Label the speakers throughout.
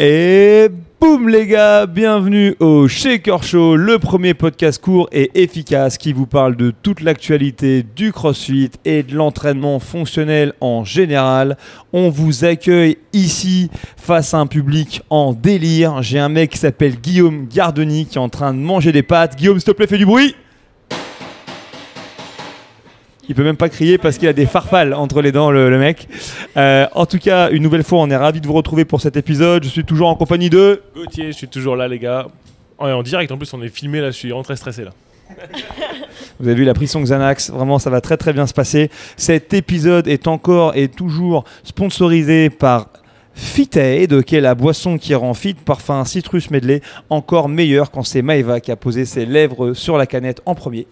Speaker 1: Et boum les gars, bienvenue au Shaker Show, le premier podcast court et efficace qui vous parle de toute l'actualité du CrossFit et de l'entraînement fonctionnel en général. On vous accueille ici face à un public en délire. J'ai un mec qui s'appelle Guillaume Gardoni qui est en train de manger des pâtes. Guillaume, s'il te plaît, fais du bruit. Il peut même pas crier parce qu'il a des farfales entre les dents, le, le mec. Euh, en tout cas, une nouvelle fois, on est ravis de vous retrouver pour cet épisode. Je suis toujours en compagnie de.
Speaker 2: Gauthier, je suis toujours là, les gars. Ouais, en direct, en plus, on est filmé là, je suis vraiment très stressé là.
Speaker 1: Vous avez vu la prise son Xanax, vraiment ça va très très bien se passer. Cet épisode est encore et toujours sponsorisé par Fitaid, qui est la boisson qui rend fit, parfum citrus medley, encore meilleur quand c'est Maeva qui a posé ses lèvres sur la canette en premier.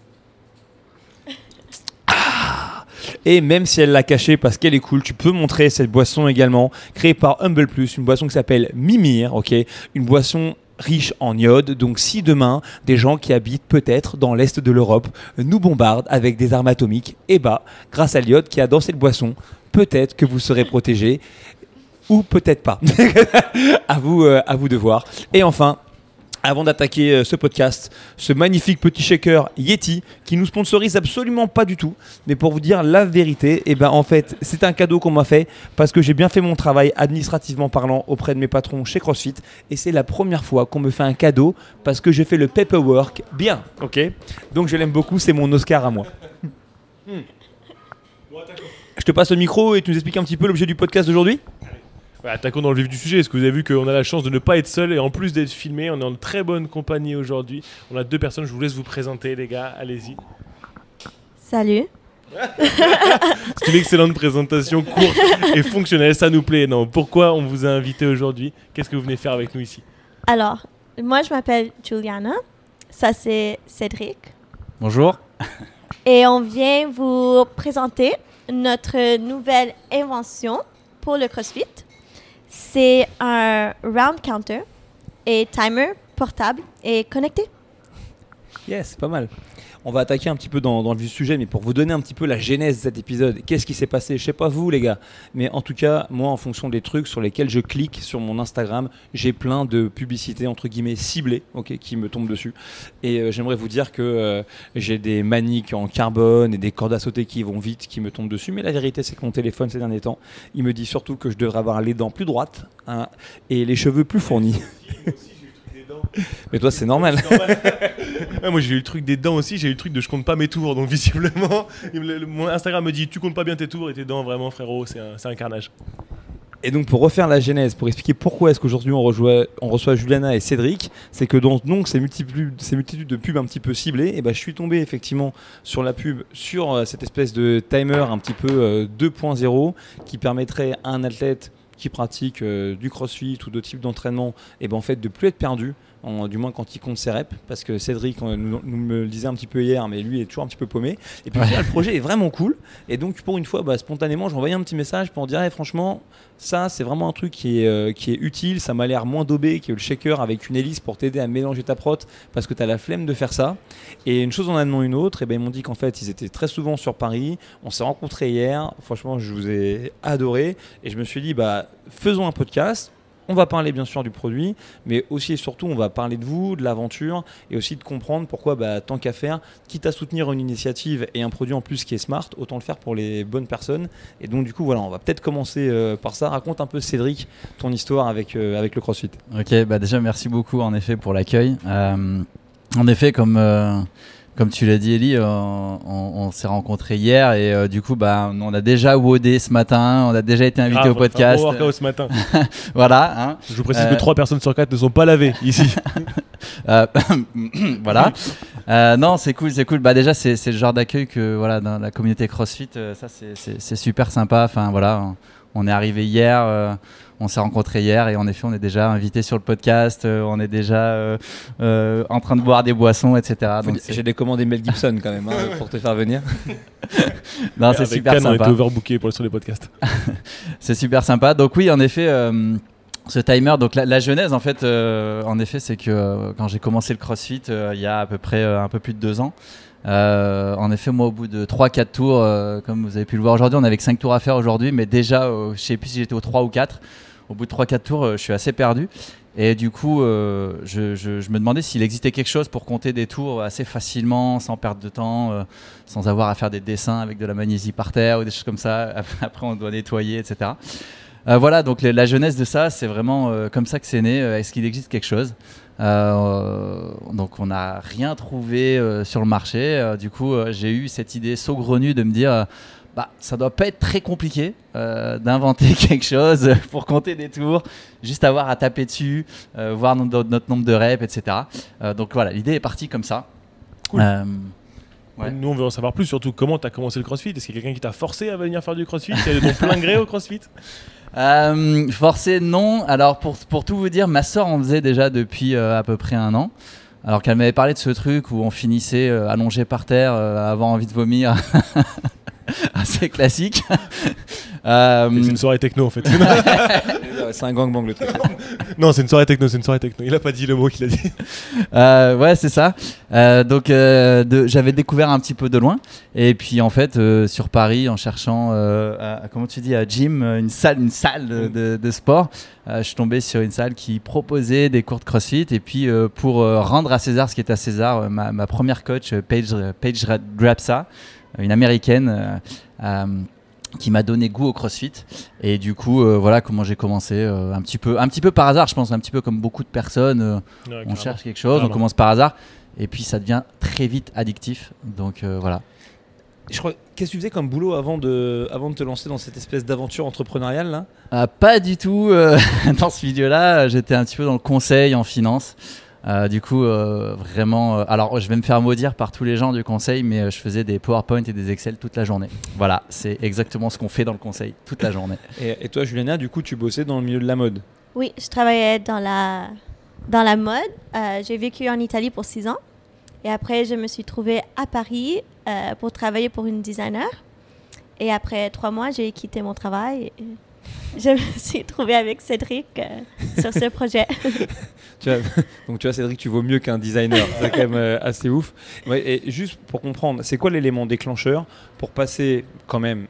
Speaker 1: Ah et même si elle l'a cachée parce qu'elle est cool, tu peux montrer cette boisson également, créée par Humble Plus, une boisson qui s'appelle Mimir, ok, une boisson riche en iode. Donc si demain, des gens qui habitent peut-être dans l'est de l'Europe nous bombardent avec des armes atomiques, et bah, grâce à l'iode qui a dans cette boisson, peut-être que vous serez protégés ou peut-être pas. à euh, à vous de voir. Et enfin. Avant d'attaquer euh, ce podcast, ce magnifique petit shaker Yeti qui nous sponsorise absolument pas du tout, mais pour vous dire la vérité, et ben en fait c'est un cadeau qu'on m'a fait parce que j'ai bien fait mon travail administrativement parlant auprès de mes patrons chez CrossFit. Et c'est la première fois qu'on me fait un cadeau parce que j'ai fait le paperwork bien, ok? Donc je l'aime beaucoup, c'est mon Oscar à moi. Hmm. Je te passe le micro et tu nous expliques un petit peu l'objet du podcast d'aujourd'hui?
Speaker 2: Attaquons dans le vif du sujet. Est-ce que vous avez vu qu'on a la chance de ne pas être seul et en plus d'être filmé, on est en très bonne compagnie aujourd'hui. On a deux personnes, je vous laisse vous présenter, les gars. Allez-y.
Speaker 3: Salut.
Speaker 2: C'est une excellente présentation, courte et fonctionnelle. Ça nous plaît. Non, pourquoi on vous a invité aujourd'hui? Qu'est-ce que vous venez faire avec nous ici?
Speaker 3: Alors, moi je m'appelle Juliana. Ça c'est Cédric.
Speaker 4: Bonjour.
Speaker 3: Et on vient vous présenter notre nouvelle invention pour le CrossFit. C'est un round counter et timer portable et connecté.
Speaker 1: Yes, pas mal. On va attaquer un petit peu dans, dans le sujet, mais pour vous donner un petit peu la genèse de cet épisode, qu'est-ce qui s'est passé? Je sais pas vous les gars, mais en tout cas, moi en fonction des trucs sur lesquels je clique sur mon Instagram, j'ai plein de publicités entre guillemets ciblées, ok, qui me tombent dessus. Et euh, j'aimerais vous dire que euh, j'ai des maniques en carbone et des cordes à sauter qui vont vite, qui me tombent dessus. Mais la vérité, c'est que mon téléphone ces derniers temps, il me dit surtout que je devrais avoir les dents plus droites hein, et les cheveux plus fournis. Mais toi, c'est normal.
Speaker 2: Ouais, moi j'ai eu le truc des dents aussi, j'ai eu le truc de je compte pas mes tours, donc visiblement, mon Instagram me dit tu comptes pas bien tes tours et tes dents, vraiment frérot, c'est un, carnage.
Speaker 1: Et donc pour refaire la genèse, pour expliquer pourquoi est-ce qu'aujourd'hui on, reçoit Juliana et Cédric, c'est que dans donc, ces, multiples, ces multitudes de pubs un petit peu ciblées, et ben, je suis tombé effectivement sur la pub, sur euh, cette espèce de timer un petit peu euh, 2.0 qui permettrait à un athlète qui pratique euh, du crossfit ou d'autres types d'entraînement, et ben, en fait de plus être perdu. En- du moins quand il compte ses reps, parce que Cédric nous, nous me le disait un petit peu hier, mais lui est toujours un petit peu paumé. Et puis
Speaker 4: Ouais.
Speaker 1: là, le projet est vraiment cool. Et donc pour une fois, bah, spontanément, j'ai envoyé un petit message pour dire, Eh, franchement, ça, c'est vraiment un truc qui est, euh, qui est utile. Ça m'a l'air moins daubé que le shaker avec une hélice pour t'aider à mélanger ta prot parce que tu as la flemme de faire ça. Et une chose en amenant une autre, et ben, ils m'ont dit qu'en fait, ils étaient très souvent sur Paris. On s'est rencontrés hier. Franchement, je vous ai adoré. Et je me suis dit, bah, faisons un podcast. On va parler bien sûr du produit, mais aussi et surtout on va parler de vous, de l'aventure et aussi de comprendre pourquoi bah, tant qu'à faire, quitte à soutenir une initiative et un produit en plus qui est smart, autant le faire pour les bonnes personnes. Et donc du coup voilà, on va peut-être commencer euh, par ça. Raconte un peu Cédric ton histoire avec, euh, avec le CrossFit.
Speaker 4: Ok, bah déjà merci beaucoup en effet pour l'accueil. Euh, en effet, comme, comme tu l'as dit Ellie, euh, on, on s'est rencontrés hier et euh, du coup bah, on a déjà wodé ce matin, on a déjà été invité au podcast.
Speaker 2: un bon workout ce matin.
Speaker 4: voilà. hein.
Speaker 2: Je vous précise
Speaker 4: Euh,
Speaker 2: que 3 personnes sur 4 ne sont pas lavées ici.
Speaker 4: Euh, voilà. Euh, non, c'est cool, c'est cool. Bah déjà, c'est le genre d'accueil que voilà dans la communauté CrossFit, euh, ça c'est- super sympa. Enfin voilà, on, on est arrivé hier, euh, on s'est rencontrés hier et en effet, on est déjà invité sur le podcast, euh, on est déjà euh, euh, en train de boire des boissons, etc.
Speaker 1: J'ai décommandé Mel Gibson quand même hein, pour te faire venir.
Speaker 4: non, c'est
Speaker 2: Avec
Speaker 4: super
Speaker 2: on était
Speaker 4: sympa.
Speaker 2: overbooké pour sur les podcasts.
Speaker 4: C'est super sympa. Donc oui, en effet, euh, ce timer, donc la, la genèse, en fait, euh, en effet, c'est que euh, quand j'ai commencé le CrossFit, euh, il y a à peu près euh, un peu plus de deux ans. euh, en effet, moi, au bout de 3-4 tours, euh, comme vous avez pu le voir aujourd'hui, on avait que 5 tours à faire aujourd'hui, mais déjà, euh, je sais plus si j'étais au 3 ou 4, au bout de 3-4 tours, je suis assez perdu. Et du coup, je, je, me demandais s'il existait quelque chose pour compter des tours assez facilement, sans perdre de temps, sans avoir à faire des dessins avec de la magnésie par terre ou des choses comme ça. Après, on doit nettoyer, etc. voilà, donc la jeunesse de ça, c'est vraiment comme ça que c'est né. Est-ce qu'il existe quelque chose? Euh, donc on n'a rien trouvé euh, sur le marché. Euh, du coup, j'ai eu cette idée saugrenue de me dire, bah, ça doit pas être très compliqué d'inventer quelque chose pour compter des tours, juste avoir à taper dessus, voir notre, notre, nombre de reps, etc. donc voilà, l'idée est partie comme ça.
Speaker 2: Nous, on veut en savoir plus, surtout comment tu as commencé le crossfit. Est-ce qu'il y a quelqu'un qui t'a forcé à venir faire du crossfit? Tu ton plein gré au crossfit?
Speaker 4: Euh, forcé, non. Alors, pour, pour, tout vous dire, ma soeur en faisait déjà depuis euh, à peu près un an. Alors qu'elle m'avait parlé de ce truc où on finissait euh, allongé par terre, avoir envie de vomir. Assez classique.
Speaker 2: c'est une soirée techno en fait.
Speaker 1: c'est un gangbang le truc.
Speaker 2: non, c'est une soirée techno, c'est une soirée techno. Il a pas dit le mot qu'il a dit.
Speaker 4: Euh, ouais, c'est ça. Euh, donc, euh, j'avais découvert un petit peu de loin. Et puis, en fait, sur Paris, en cherchant, comment tu dis, à gym, une salle, une salle de, sport, je suis tombé sur une salle qui proposait des cours de CrossFit. Et puis, pour rendre à César ce qui est à César, ma, première coach, Paige, Paige Grabsa, une américaine qui m'a donné goût au CrossFit. Et du coup euh, voilà comment j'ai commencé euh, un petit peu un petit peu par hasard je pense un petit peu comme beaucoup de personnes euh, on cherche quelque chose on commence par hasard. Et puis ça devient très vite addictif. Donc voilà.
Speaker 1: Je crois qu'est-ce que tu faisais comme boulot avant de avant de te lancer dans cette espèce d'aventure entrepreneuriale là?
Speaker 4: Pas du tout dans ce milieu là j'étais un petit peu dans le conseil en finance euh, du coup, euh, vraiment, euh, alors je vais me faire maudire par tous les gens du conseil, mais je faisais des PowerPoint et des Excel toute la journée. Voilà, c'est exactement ce qu'on fait dans le conseil toute la journée.
Speaker 1: Et, toi, Juliana, du coup, tu bossais dans le milieu de la mode?
Speaker 3: Oui, je travaillais dans la, dans la mode. J'ai vécu en Italie pour six ans. Et après, je me suis trouvée à Paris pour travailler pour une designer. Et après trois mois, j'ai quitté mon travail. Et je me suis trouvée avec Cédric euh, sur ce projet.
Speaker 1: donc tu vois Cédric, tu vaux mieux qu'un designer. C'est quand même euh, assez ouf. et juste pour comprendre, c'est quoi l'élément déclencheur pour passer quand même,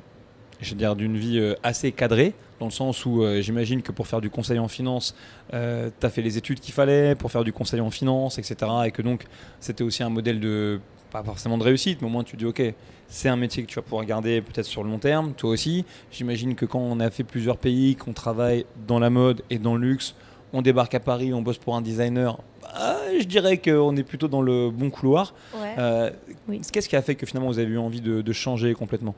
Speaker 1: je veux dire, d'une vie euh, assez cadrée, dans le sens où j'imagine que pour faire du conseil en finance, tu as fait les études qu'il fallait pour faire du conseil en finance, etc. Et que donc c'était aussi un modèle de, pas forcément de réussite, mais au moins tu dis, ok, c'est un métier que tu vas pouvoir garder peut-être sur le long terme, toi aussi. J'imagine que quand on a fait plusieurs pays, qu'on travaille dans la mode et dans le luxe, on débarque à Paris, on bosse pour un designer, bah, je dirais qu'on est plutôt dans le bon couloir. Euh, qu'est-ce qui a fait que finalement vous avez eu envie de, changer complètement?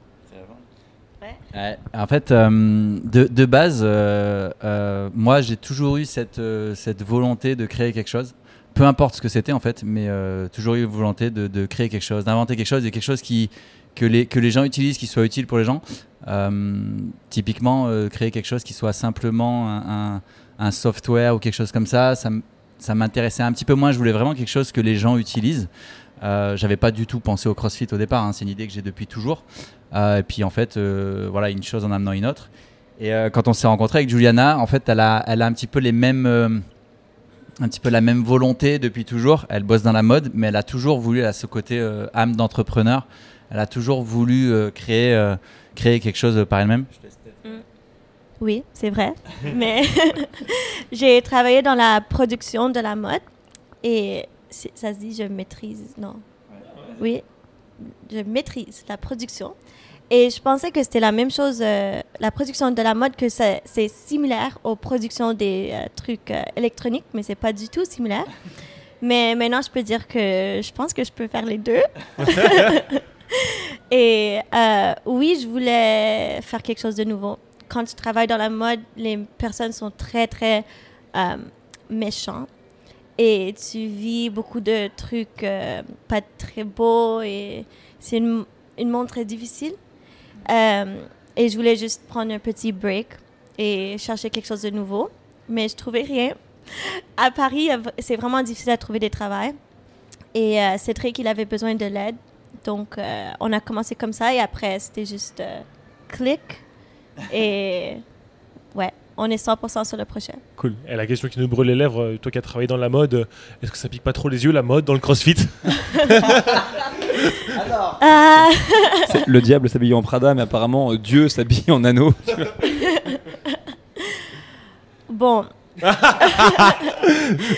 Speaker 4: En fait, euh, de, base, euh, moi j'ai toujours eu cette, cette volonté de créer quelque chose peu importe ce que c'était en fait, mais toujours eu volonté de, créer quelque chose, d'inventer quelque chose et quelque chose qui, que les, que les gens utilisent, qui soit utile pour les gens. Euh, typiquement, euh, créer quelque chose qui soit simplement un, un, software ou quelque chose comme ça, ça, ça m'intéressait un petit peu moins. Je voulais vraiment quelque chose que les gens utilisent. Euh, J'avais pas du tout pensé au CrossFit au départ. Hein. C'est une idée que j'ai depuis toujours. Euh, et puis en fait, voilà, une chose en amenant une autre. Et quand on s'est rencontré avec Juliana, en fait, elle a, elle a un petit peu les mêmes un petit peu la même volonté depuis toujours. Elle bosse dans la mode, mais elle a toujours voulu, à ce côté âme d'entrepreneur, elle a toujours voulu euh, créer, euh, créer quelque chose par elle-même.
Speaker 3: Mm. Oui, c'est vrai. Mais j'ai travaillé dans la production de la mode et ça se dit je maîtrise, non. Oui, je maîtrise la production. Et je pensais que c'était la même chose, euh, la production de la mode, que c'est similaire aux productions des trucs électroniques, mais c'est pas du tout similaire. Mais maintenant, je peux dire que je pense que je peux faire les deux. Et euh, oui, je voulais faire quelque chose de nouveau. Quand tu travailles dans la mode, les personnes sont très, très euh, méchantes. Et tu vis beaucoup de trucs euh, pas très beaux. Et c'est une, une monde très difficile. Et je voulais juste prendre un petit break et chercher quelque chose de nouveau. Mais je trouvais rien. À Paris, c'est vraiment difficile à trouver des travaux. Et Cédric, il avait besoin de l'aide. Donc, euh, on a commencé comme ça et après, c'était juste euh, clic. Et on est 100% sur le projet.
Speaker 2: Cool. Et la question qui nous brûle les lèvres, euh, toi qui as travaillé dans la mode, est-ce que ça pique pas trop les yeux, la mode, dans le crossfit
Speaker 1: Alors. le diable s'habille en Prada, mais apparemment Dieu s'habille en anneau.
Speaker 3: bon,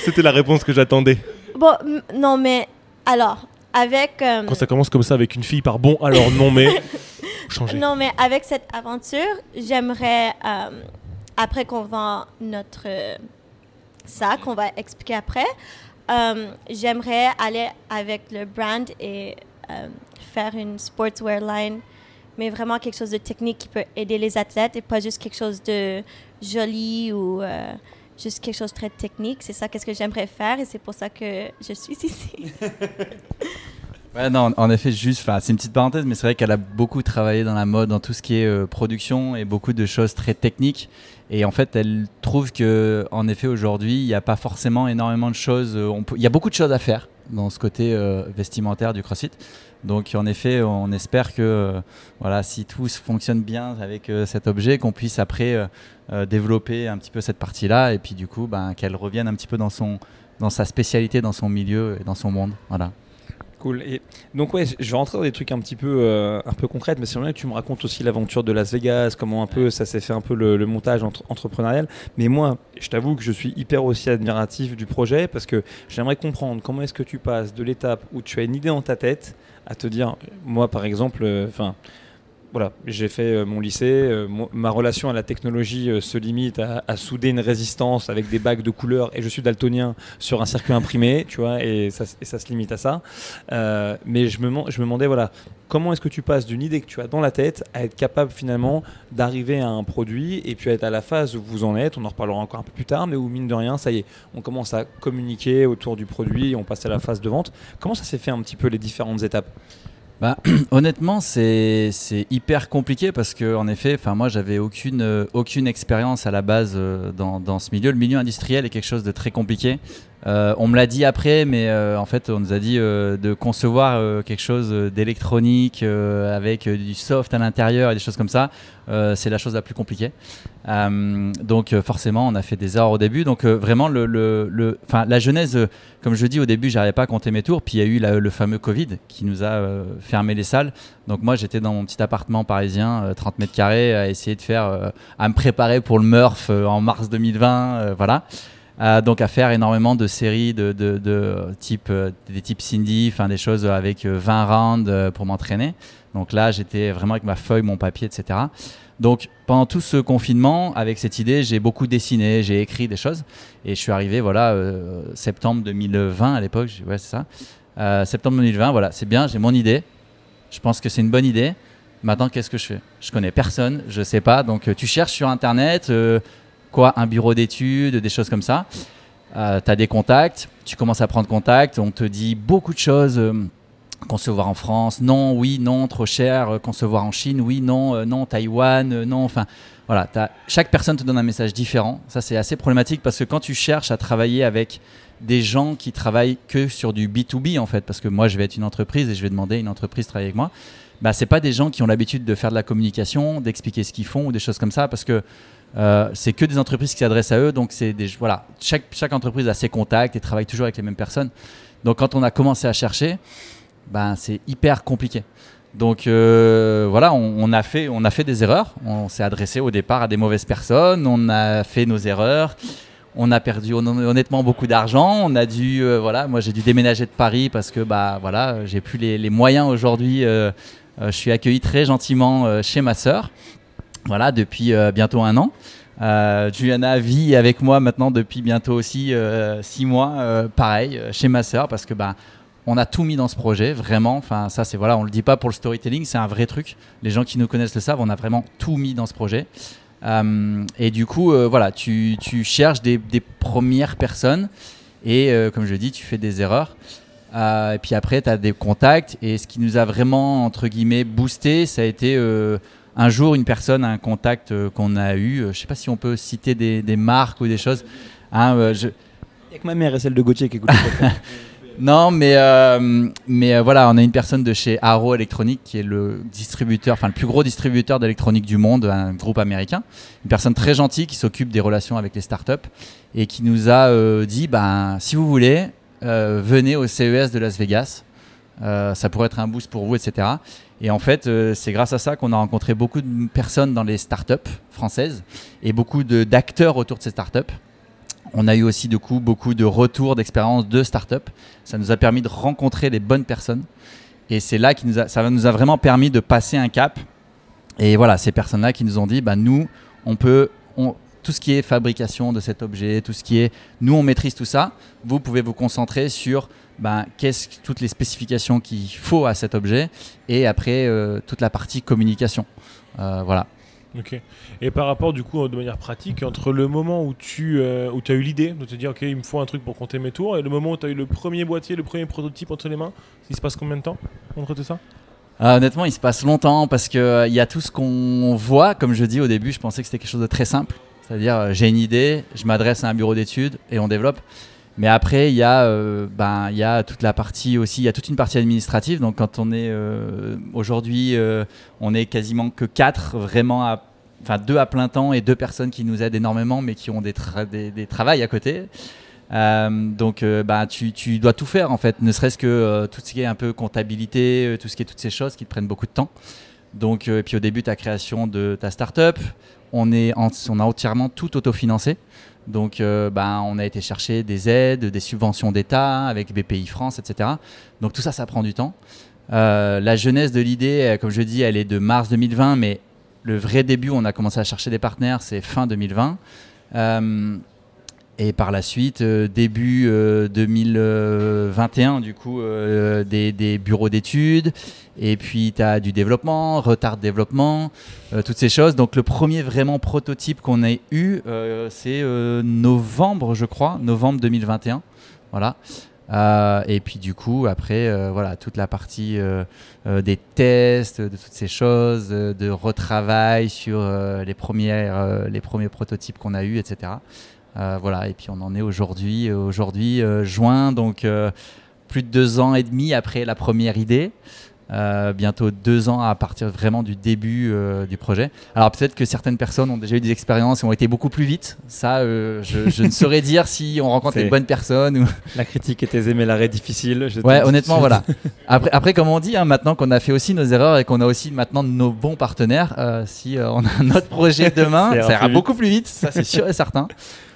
Speaker 2: C'était la réponse que j'attendais.
Speaker 3: bon, non, mais alors, avec. euh,
Speaker 2: Quand ça commence comme ça avec une fille par bon, alors non mais. Changer.
Speaker 3: Non, mais avec cette aventure, j'aimerais, euh, après qu'on vend notre euh, sac, on va expliquer après, euh, j'aimerais aller avec le brand et euh, faire une sportswear line, mais vraiment quelque chose de technique qui peut aider les athlètes et pas juste quelque chose de joli ou juste quelque chose de très technique. C'est ça qu'est-ce que j'aimerais faire et c'est pour ça que je suis ici.
Speaker 4: Ouais, en effet, juste, c'est une petite parenthèse, mais c'est vrai qu'elle a beaucoup travaillé dans la mode, dans tout ce qui est euh, production et beaucoup de choses très techniques. Et en fait, elle trouve que, en effet, aujourd'hui, il n'y a pas forcément énormément de choses. euh, Il y a beaucoup de choses à faire dans ce côté euh, vestimentaire du CrossFit. Donc, en effet, on espère que, voilà, si tout fonctionne bien avec cet objet, qu'on puisse après développer un petit peu cette partie-là, et puis du coup, ben, qu'elle revienne un petit peu dans son, dans sa spécialité, dans son milieu et dans son monde. Voilà.
Speaker 1: Cool. Et donc ouais, je vais rentrer dans des trucs un petit peu, euh, un peu concrets, mais c'est vrai que tu me racontes aussi l'aventure de Las Vegas, comment un peu ça s'est fait un peu le, le montage entre- entrepreneurial. Mais moi, je t'avoue que je suis hyper aussi admiratif du projet parce que j'aimerais comprendre comment est-ce que tu passes de l'étape où tu as une idée dans ta tête à te dire, moi par exemple, euh, enfin. Voilà, j'ai fait euh, mon lycée, euh, ma relation à la technologie euh, se limite à, souder une résistance avec des bagues de couleurs et je suis daltonien sur un circuit imprimé, tu vois, et ça, se limite à ça. Mais je me, je me demandais, voilà, comment est-ce que tu passes d'une idée que tu as dans la tête à être capable finalement d'arriver à un produit et puis à être à la phase où vous en êtes, on en reparlera encore un peu plus tard, mais où mine de rien, ça y est, on commence à communiquer autour du produit, on passe à la phase de vente. Comment ça s'est fait un petit peu les différentes étapes?
Speaker 4: Bah, honnêtement, c'est hyper compliqué parce que, en effet, enfin moi, j'avais aucune euh, expérience à la base euh, dans ce milieu. Le milieu industriel est quelque chose de très compliqué. Euh, on me l'a dit après, mais euh, en fait, on nous a dit euh, de concevoir quelque chose d'électronique avec du soft à l'intérieur et des choses comme ça. C'est la chose la plus compliquée. Donc, forcément, on a fait des erreurs au début. Donc, vraiment, la genèse, comme je dis au début, j'arrivais pas à compter mes tours. Puis il y a eu le fameux Covid qui nous a fermé les salles. Donc moi, j'étais dans mon petit appartement parisien, euh, 30 mètres carrés, à essayer de faire, à me préparer pour le Murph en mars 2020, euh, voilà. Euh, donc à faire énormément de séries de, type, euh, des types Cindy, enfin des choses avec euh, 20 rounds euh, pour m'entraîner. Donc là, j'étais vraiment avec ma feuille, mon papier, etc. Donc pendant tout ce confinement, avec cette idée, j'ai beaucoup dessiné, j'ai écrit des choses. Et je suis arrivé, voilà, euh, septembre 2020 à l'époque, ouais, c'est ça. Euh, septembre 2020, voilà, c'est bien, j'ai mon idée. Je pense que c'est une bonne idée. Maintenant, qu'est-ce que je fais? Je connais personne, je sais pas. Donc, euh, tu cherches sur Internet, euh, quoi, un bureau d'études, des choses comme ça. tu as des contacts, tu commences à prendre contact, on te dit beaucoup de choses. euh, concevoir en France, non, oui, non, trop cher. euh, concevoir en Chine, oui, non, euh, non, Taïwan, euh, non. Enfin, voilà, chaque personne te donne un message différent. Ça, c'est assez problématique parce que quand tu cherches à travailler avec des gens qui travaillent que sur du B2B, en fait, parce que moi, je vais être une entreprise et je vais demander à une entreprise de travailler avec moi, bah, c'est pas des gens qui ont l'habitude de faire de la communication, d'expliquer ce qu'ils font ou des choses comme ça, parce que euh, c'est que des entreprises qui s'adressent à eux. Donc, c'est des, voilà, chaque, chaque entreprise a ses contacts et travaille toujours avec les mêmes personnes. Donc, quand on a commencé à chercher, ben, c'est hyper compliqué. Donc euh, voilà, on, a fait, on a fait des erreurs. On s'est adressé au départ à des mauvaises personnes. On a fait nos erreurs. On a perdu hon- honnêtement beaucoup d'argent. On a dû, euh, voilà, moi j'ai dû déménager de Paris parce que bah voilà, j'ai plus les, moyens aujourd'hui. je suis accueilli très gentiment chez ma sœur. Voilà, depuis euh, bientôt un an. Euh, Juliana vit avec moi maintenant depuis bientôt aussi euh, six mois, euh, pareil, chez ma sœur, parce que bah, on a tout mis dans ce projet, vraiment. Enfin, ça, c'est voilà, on le dit pas pour le storytelling, c'est un vrai truc. Les gens qui nous connaissent le savent, on a vraiment tout mis dans ce projet. Et du coup, voilà, tu, tu cherches des, des premières personnes et, comme je dis, tu fais des erreurs. Et puis après, tu as des contacts. Et ce qui nous a vraiment, entre guillemets, boosté, ça a été un jour une personne, un contact euh, qu'on a eu. Euh, je sais pas si on peut citer des, des marques ou des choses. Hein, je,
Speaker 1: Il y a que ma mère et celle de Gauthier qui podcast.
Speaker 4: non, mais, euh, mais euh, voilà, on a une personne de chez Arrow Electronic qui est le distributeur, enfin le plus gros distributeur d'électronique du monde, un groupe américain. Une personne très gentille qui s'occupe des relations avec les startups et qui nous a euh, dit ben, si vous voulez, venez au CES de Las Vegas. Ça pourrait être un boost pour vous, etc. Et en fait, euh, c'est grâce à ça qu'on a rencontré beaucoup de personnes dans les startups françaises et beaucoup de- d'acteurs autour de ces startups. On a eu aussi du coup beaucoup de retours d'expérience de startups. Ça nous a permis de rencontrer les bonnes personnes. Et c'est là a, ça nous a vraiment permis de passer un cap. Et voilà, ces personnes-là qui nous ont dit, bah, nous, on peut, tout ce qui est fabrication de cet objet, tout ce qui est, nous, on maîtrise tout ça. Vous pouvez vous concentrer sur ben, qu'est-ce, toutes les spécifications qu'il faut à cet objet et après euh, toute la partie communication. Euh, voilà.
Speaker 2: Ok. Et par rapport, du coup, de manière pratique, entre le moment où tu euh, où as eu l'idée de te dire, OK, il me faut un truc pour compter mes tours, et le moment où tu as eu le premier boîtier, le premier prototype entre les mains, il se passe combien de temps entre tout ça?
Speaker 4: Euh, honnêtement, il se passe longtemps parce qu'il il y a tout ce qu'on voit. Comme je dis au début, je pensais que c'était quelque chose de très simple. C'est-à-dire, euh, j'ai une idée, je m'adresse à un bureau d'études et on développe. Mais après, il y, a, euh, ben, il y a toute la partie aussi, il y a toute une partie administrative. Donc, quand on est euh, aujourd'hui, euh, on est quasiment que quatre vraiment. Enfin, deux à plein temps et deux personnes qui nous aident énormément, mais qui ont des, tra- travails à côté. Donc, bah, tu, dois tout faire en fait, ne serait-ce que tout ce qui est un peu comptabilité, tout ce qui est toutes ces choses qui te prennent beaucoup de temps. Donc, et puis au début, ta création de ta startup, on, on a entièrement tout autofinancé. Donc, euh, bah, on a été chercher des aides, des subventions d'État avec BPI France, etc. Donc, tout ça, ça prend du temps. Euh, la jeunesse de l'idée, euh, comme je dis, elle est de mars 2020, mais le vrai début, on a commencé à chercher des partenaires, c'est fin 2020. Euh, et par la suite, euh, début euh, 2021, du coup, euh, des, des bureaux d'études. Et puis, tu as du développement, retard de développement, euh, toutes ces choses. Donc, le premier vraiment prototype qu'on ait eu, euh, c'est euh, novembre, je crois, novembre 2021. Voilà. Et puis, du coup, après, voilà, toute la partie des tests, de toutes ces choses, de retravail sur les, premières, les premiers prototypes qu'on a eus, etc. Euh, voilà, et puis on en est aujourd'hui, aujourd'hui euh, juin, donc euh, plus de deux ans et demi après la première idée. Euh, bientôt deux ans à partir vraiment du début euh, du projet. Alors peut-être que certaines personnes ont déjà eu des expériences et ont été beaucoup plus vite. Ça, euh, je, je ne saurais dire si on rencontre les bonnes personnes. Ou...
Speaker 1: La critique aisée, mais l'arrêt difficile. je
Speaker 4: Ouais, honnêtement, voilà. Après, après, comme on dit, hein, maintenant qu'on a fait aussi nos erreurs et qu'on a aussi maintenant nos bons partenaires, si on a notre projet demain,
Speaker 1: Ça ira
Speaker 4: beaucoup plus vite, ça c'est sûr et certain.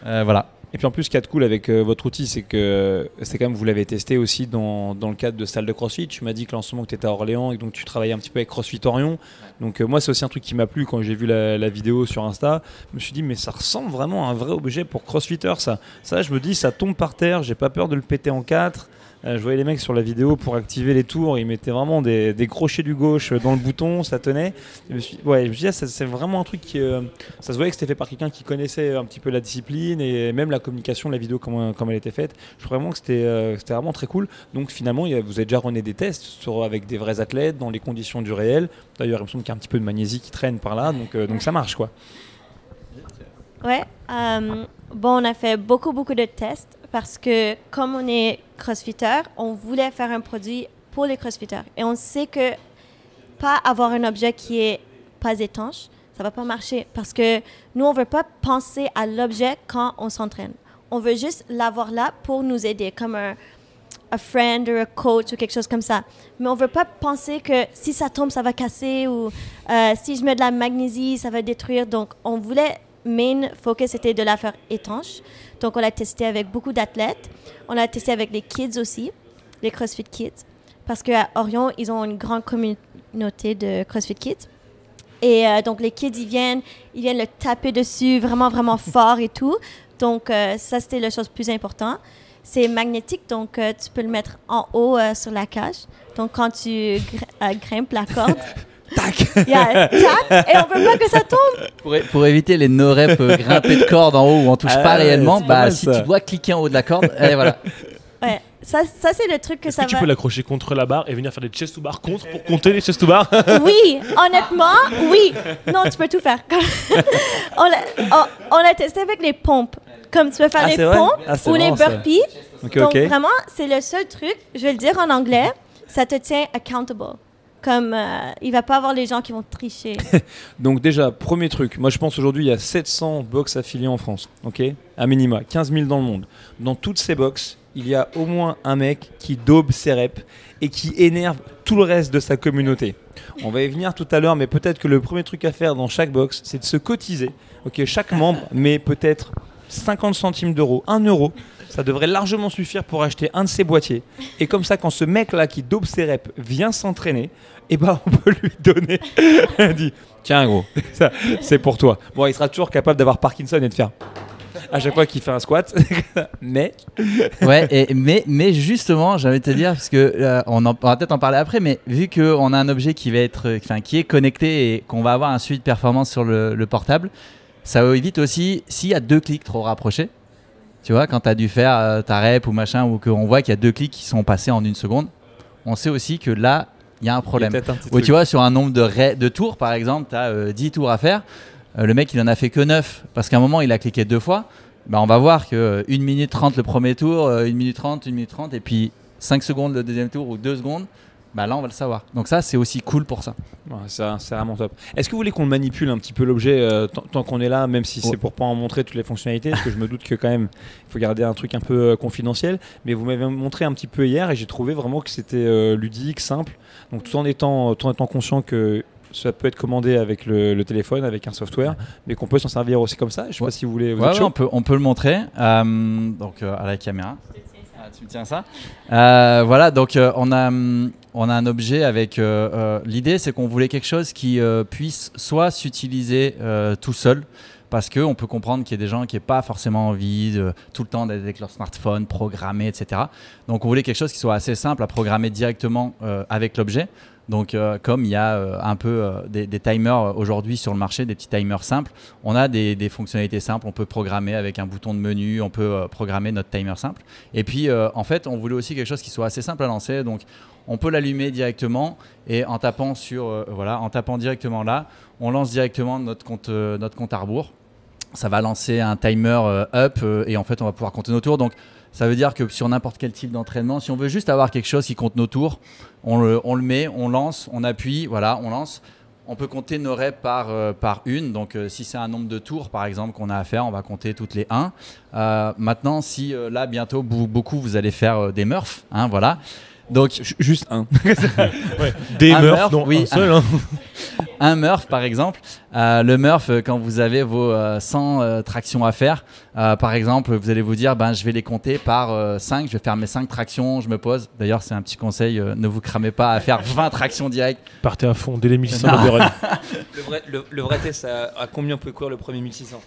Speaker 4: Euh, voilà.
Speaker 1: Et puis en plus, ce qu'il y a de cool avec euh, votre outil, c'est que c'est quand même, vous l'avez testé aussi dans, dans le cadre de salle de CrossFit. Tu m'as dit que lancement que tu étais à Orléans et donc tu travaillais un petit peu avec CrossFit Orion. Donc euh, moi, c'est aussi un truc qui m'a plu quand j'ai vu la, la vidéo sur Insta. Je me suis dit, mais ça ressemble vraiment à un vrai objet pour CrossFitter, ça. Ça, je me dis, ça tombe par terre, j'ai pas peur de le péter en quatre. Euh, je voyais les mecs sur la vidéo pour activer les tours, ils mettaient vraiment des, crochets du gauche dans le bouton, ça tenait. Je me suis, ouais, je me suis dit, ah, c'est vraiment un truc qui, euh, ça se voyait que c'était fait par quelqu'un qui connaissait un petit peu la discipline et même la communication, la vidéo, comment elle était faite. Je trouvais vraiment que c'était euh, vraiment très cool. Donc finalement, vous avez déjà rené des tests avec des vrais athlètes dans les conditions du réel. D'ailleurs, il me semble qu'il y a un petit peu de magnésie qui traîne par là, donc, donc ça marche quoi.
Speaker 3: Ouais. bon, on a fait beaucoup, beaucoup de tests parce que comme on est crossfitter, on voulait faire un produit pour les crossfitters. Et on sait que pas avoir un objet qui est pas étanche, ça va pas marcher parce que nous, on veut pas penser à l'objet quand on s'entraîne. On veut juste l'avoir là pour nous aider, comme un, un friend ou un coach ou quelque chose comme ça. Mais on veut pas penser que si ça tombe, ça va casser ou euh, si je mets de la magnésie, ça va détruire. Donc, on voulait, main focus était de la faire étanche. Donc, on l'a testé avec beaucoup d'athlètes. On l'a testé avec les kids aussi, les CrossFit Kids. Parce qu'à Orion, ils ont une grande communauté de CrossFit Kids. Et euh, donc, les kids, ils viennent, ils viennent le taper dessus vraiment, vraiment fort et tout. Donc, euh, ça, c'était la chose plus importante. C'est magnétique, donc euh, tu peux le mettre en haut sur la cage. Donc, quand tu gr- grimpes la corde,
Speaker 1: Tac
Speaker 3: il y a un tac, et on veut pas que ça tombe.
Speaker 4: Pour, éviter les no-reps euh, grimper de corde en haut où on touche
Speaker 1: Ah
Speaker 4: pas réellement, bah
Speaker 1: mal,
Speaker 4: si
Speaker 1: ça.
Speaker 4: tu dois cliquer en haut de la corde, et voilà.
Speaker 3: Ouais, ça, ça c'est le truc que
Speaker 2: Est-ce
Speaker 3: ça
Speaker 2: que tu
Speaker 3: va.
Speaker 2: peux l'accrocher contre la barre et venir faire des chest to bar contre pour compter les chest to bar
Speaker 3: Oui, honnêtement, oui. Non, tu peux tout faire. on, l'a, testé avec les pompes. Comme tu peux faire
Speaker 1: Ah,
Speaker 3: les pompes
Speaker 1: Ah,
Speaker 3: ou les burpees. Donc vraiment, c'est le seul truc, je vais le dire en anglais, ça te tient accountable. Comme euh, il va pas avoir les gens qui vont tricher.
Speaker 1: Donc déjà, premier truc, moi je pense aujourd'hui il y a 700 box affiliés en France, ok? À minima, 15 000 dans le monde. Dans toutes ces box, il y a au moins un mec qui daube ses reps et qui énerve tout le reste de sa communauté. On va y venir tout à l'heure, mais peut-être que le premier truc à faire dans chaque box, c'est de se cotiser. Ok, chaque membre met peut-être 50 centimes d'euros, 1 euro. Ça devrait largement suffire pour acheter un de ces boîtiers. Et comme ça, quand ce mec-là qui daube ses reps vient s'entraîner, et ben on peut lui donner. Il dit Tiens, gros, c'est pour toi. Bon, il sera toujours capable d'avoir Parkinson et de faire à chaque fois qu'il fait un squat. mais
Speaker 4: ouais, et, mais, mais justement, j'avais te dire, parce que euh, on, va peut-être en parler après, mais vu qu'on a un objet qui va être, qui est connecté et qu'on va avoir un suivi de performance sur le, le portable, ça évite aussi s'il y a deux clics trop rapprochés. Tu vois, quand tu as dû faire euh, ta rep ou machin, ou qu'on voit qu'il y a deux clics qui sont passés en une seconde, on sait aussi que là, il y a un problème. Ou tu vois, sur un nombre de, de tours, par exemple, tu as 10 tours à faire. Euh, le mec, il en a fait que 9 parce qu'à un moment, il a cliqué deux fois. Bah, on va voir que euh, 1 minute 30 le premier tour, euh, 1 minute 30, 1 minute 30, et puis 5 secondes le deuxième tour ou 2 secondes. Bah là, on va le savoir. Donc, ça, c'est aussi cool pour ça.
Speaker 1: Ouais, ça, c'est vraiment top. Est-ce que vous voulez qu'on manipule un petit peu l'objet euh, tant, qu'on est là, même si c'est pour pas en montrer toutes les fonctionnalités Parce que je me doute que quand même, il faut garder un truc un peu euh, confidentiel. Mais vous m'avez montré un petit peu hier et j'ai trouvé vraiment que c'était euh, ludique, simple. Donc tout en étant, tout en étant conscient que ça peut être commandé avec le, le téléphone, avec un software, mais qu'on peut s'en servir aussi comme ça. Je sais
Speaker 4: Ouais.
Speaker 1: pas si vous voulez. Vous
Speaker 4: Ouais, on, peut, on peut le montrer. Donc, à la caméra. Ah, tu me tiens ça Voilà, donc on, a, hum, on a un objet avec. euh, euh, L'idée, c'est qu'on voulait quelque chose qui euh, puisse soit s'utiliser tout seul. Parce qu'on peut comprendre qu'il y a des gens qui n'ont pas forcément envie de tout le temps d'être avec leur smartphone, programmer, etc. Donc on voulait quelque chose qui soit assez simple à programmer directement avec l'objet. Donc euh, comme il y a euh, un peu euh, des, timers aujourd'hui sur le marché, des petits timers simples, on a des, fonctionnalités simples. On peut programmer avec un bouton de menu, on peut programmer notre timer simple. Et puis en fait, on voulait aussi quelque chose qui soit assez simple à lancer. Donc on peut l'allumer directement et en tapant sur voilà, en tapant directement là, on lance directement notre compte notre compte à. Ça va lancer un timer euh, up euh, et en fait on va pouvoir compter nos tours. Donc ça veut dire que sur n'importe quel type d'entraînement, si on veut juste avoir quelque chose qui compte nos tours, on le, met, on lance, on appuie, voilà, on lance. On peut compter nos reps par, euh, par une. Donc, si c'est un nombre de tours, par exemple, qu'on a à faire, on va compter toutes les 1. maintenant, si là, bientôt, beaucoup, vous allez faire des Murphs, hein, voilà. Donc,
Speaker 1: Ju- Juste un.
Speaker 2: Des
Speaker 4: Un meurtre,
Speaker 2: non,
Speaker 4: oui.
Speaker 2: un seul. hein.
Speaker 4: un Murph, par exemple, euh, le Murph, euh, quand vous avez vos euh, 100 euh, tractions à faire, euh, par exemple, vous allez vous dire, ben, je vais les compter par 5, je vais faire mes 5 tractions, je me pose. D'ailleurs, c'est un petit conseil, euh, ne vous cramez pas à faire 20 tractions directes.
Speaker 2: Partez à fond dès les 1600
Speaker 4: Non.
Speaker 2: mètres de run.
Speaker 1: Le vrai, le, le vrai test, à, à combien on peut courir le premier 1600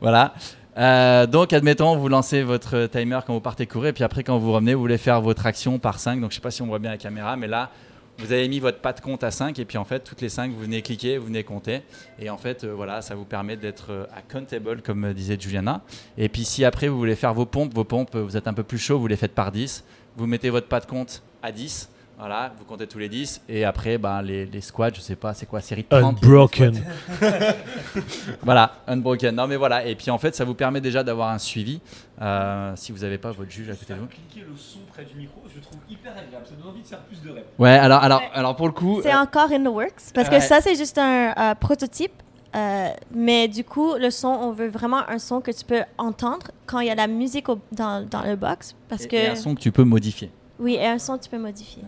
Speaker 4: Voilà. Euh, donc, admettons, vous lancez votre timer quand vous partez courir, et puis après, quand vous revenez, vous voulez faire votre action par 5. Donc, je sais pas si on voit bien la caméra, mais là, vous avez mis votre pas de compte à 5, et puis en fait, toutes les 5, vous venez cliquer, vous venez compter. Et en fait, euh, voilà, ça vous permet d'être euh, accountable, comme euh, disait Juliana. Et puis, si après, vous voulez faire vos pompes, vos pompes, euh, vous êtes un peu plus chaud, vous les faites par 10. Vous mettez votre pas de compte à 10. Voilà, vous comptez tous les 10. Et après, ben, les, les squats, je sais pas, c'est quoi, série de 30
Speaker 2: Unbroken.
Speaker 4: voilà, unbroken. Non, mais voilà. Et puis en fait, ça vous permet déjà d'avoir un suivi. euh, si vous n'avez pas votre juge à côté de vous.
Speaker 1: Cliquer le son près du micro, je trouve hyper agréable. Ça donne envie de faire plus de reps.
Speaker 4: Ouais, alors, alors,
Speaker 3: Ouais.
Speaker 4: alors pour le coup.
Speaker 3: C'est
Speaker 4: euh,
Speaker 3: encore in the works parce
Speaker 4: Ouais.
Speaker 3: que ça, c'est juste un euh, prototype. euh, mais du coup, le son, on veut vraiment un son que tu peux entendre quand il y a la musique au- dans, dans le box. Parce
Speaker 4: et-
Speaker 3: que,
Speaker 4: et un son que tu peux modifier.
Speaker 3: oui, et un son, tu peux modifier.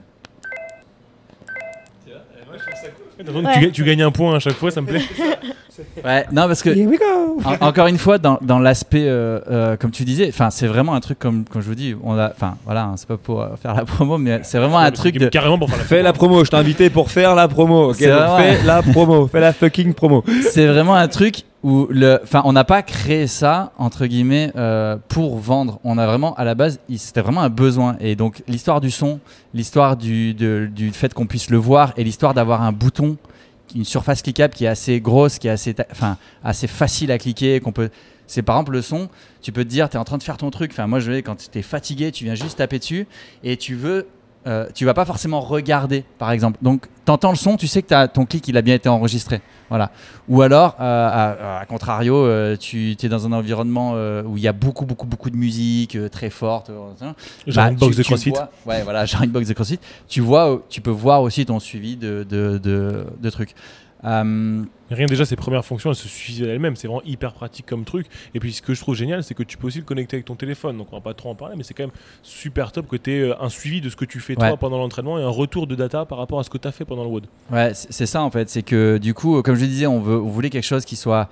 Speaker 2: Donc,
Speaker 3: Ouais.
Speaker 2: tu, ga- tu gagnes un point à chaque fois, ça me plaît.
Speaker 4: Ouais, non, parce que.
Speaker 1: Here we go
Speaker 4: en- encore une fois, dans, dans l'aspect, euh, euh, comme tu disais, enfin, c'est vraiment un truc comme, comme je vous dis, on a, enfin, voilà, hein, c'est pas pour euh, faire la promo, mais c'est vraiment un truc de.
Speaker 2: Carrément pour faire la
Speaker 1: Fais la promo, je t'ai invité pour faire la promo. fais la promo, fais la fucking promo.
Speaker 4: c'est vraiment un truc le, enfin, on n'a pas créé ça entre guillemets euh, pour vendre. On a vraiment à la base, c'était vraiment un besoin. Et donc l'histoire du son, l'histoire du, du fait qu'on puisse le voir et l'histoire d'avoir un bouton, une surface cliquable qui est assez grosse, qui est assez, enfin, assez facile à cliquer, qu'on peut. C'est par exemple le son, tu peux te dire, tu es en train de faire ton truc. Enfin, moi, je vais quand tu es fatigué, tu viens juste taper dessus et tu veux euh, tu vas pas forcément regarder, par exemple. Donc, tu entends le son, tu sais que t'as- ton clic, il a bien été enregistré. Voilà. Ou alors, euh, à, à contrario, euh, tu es dans un environnement euh, où il y a beaucoup, beaucoup, beaucoup de musique très forte. euh,
Speaker 2: Genre
Speaker 4: bah,
Speaker 2: une box de CrossFit.
Speaker 4: vois- ouais, voilà, genre une box de CrossFit. Tu vois, tu peux voir aussi ton suivi de, de, de, de trucs. Euh,
Speaker 2: Rien déjà, ses premières fonctions, elles se suffisent elles-mêmes. C'est vraiment hyper pratique comme truc. Et puis, ce que je trouve génial, c'est que tu peux aussi le connecter avec ton téléphone. Donc, on va pas trop en parler, mais c'est quand même super top que tu aies un suivi de ce que tu fais toi pendant l'entraînement et un retour de data par rapport à ce que tu as fait pendant le WOD.
Speaker 4: Ouais, c'est ça en fait. C'est que du coup, comme je disais, on, veut, on voulait quelque chose qui soit.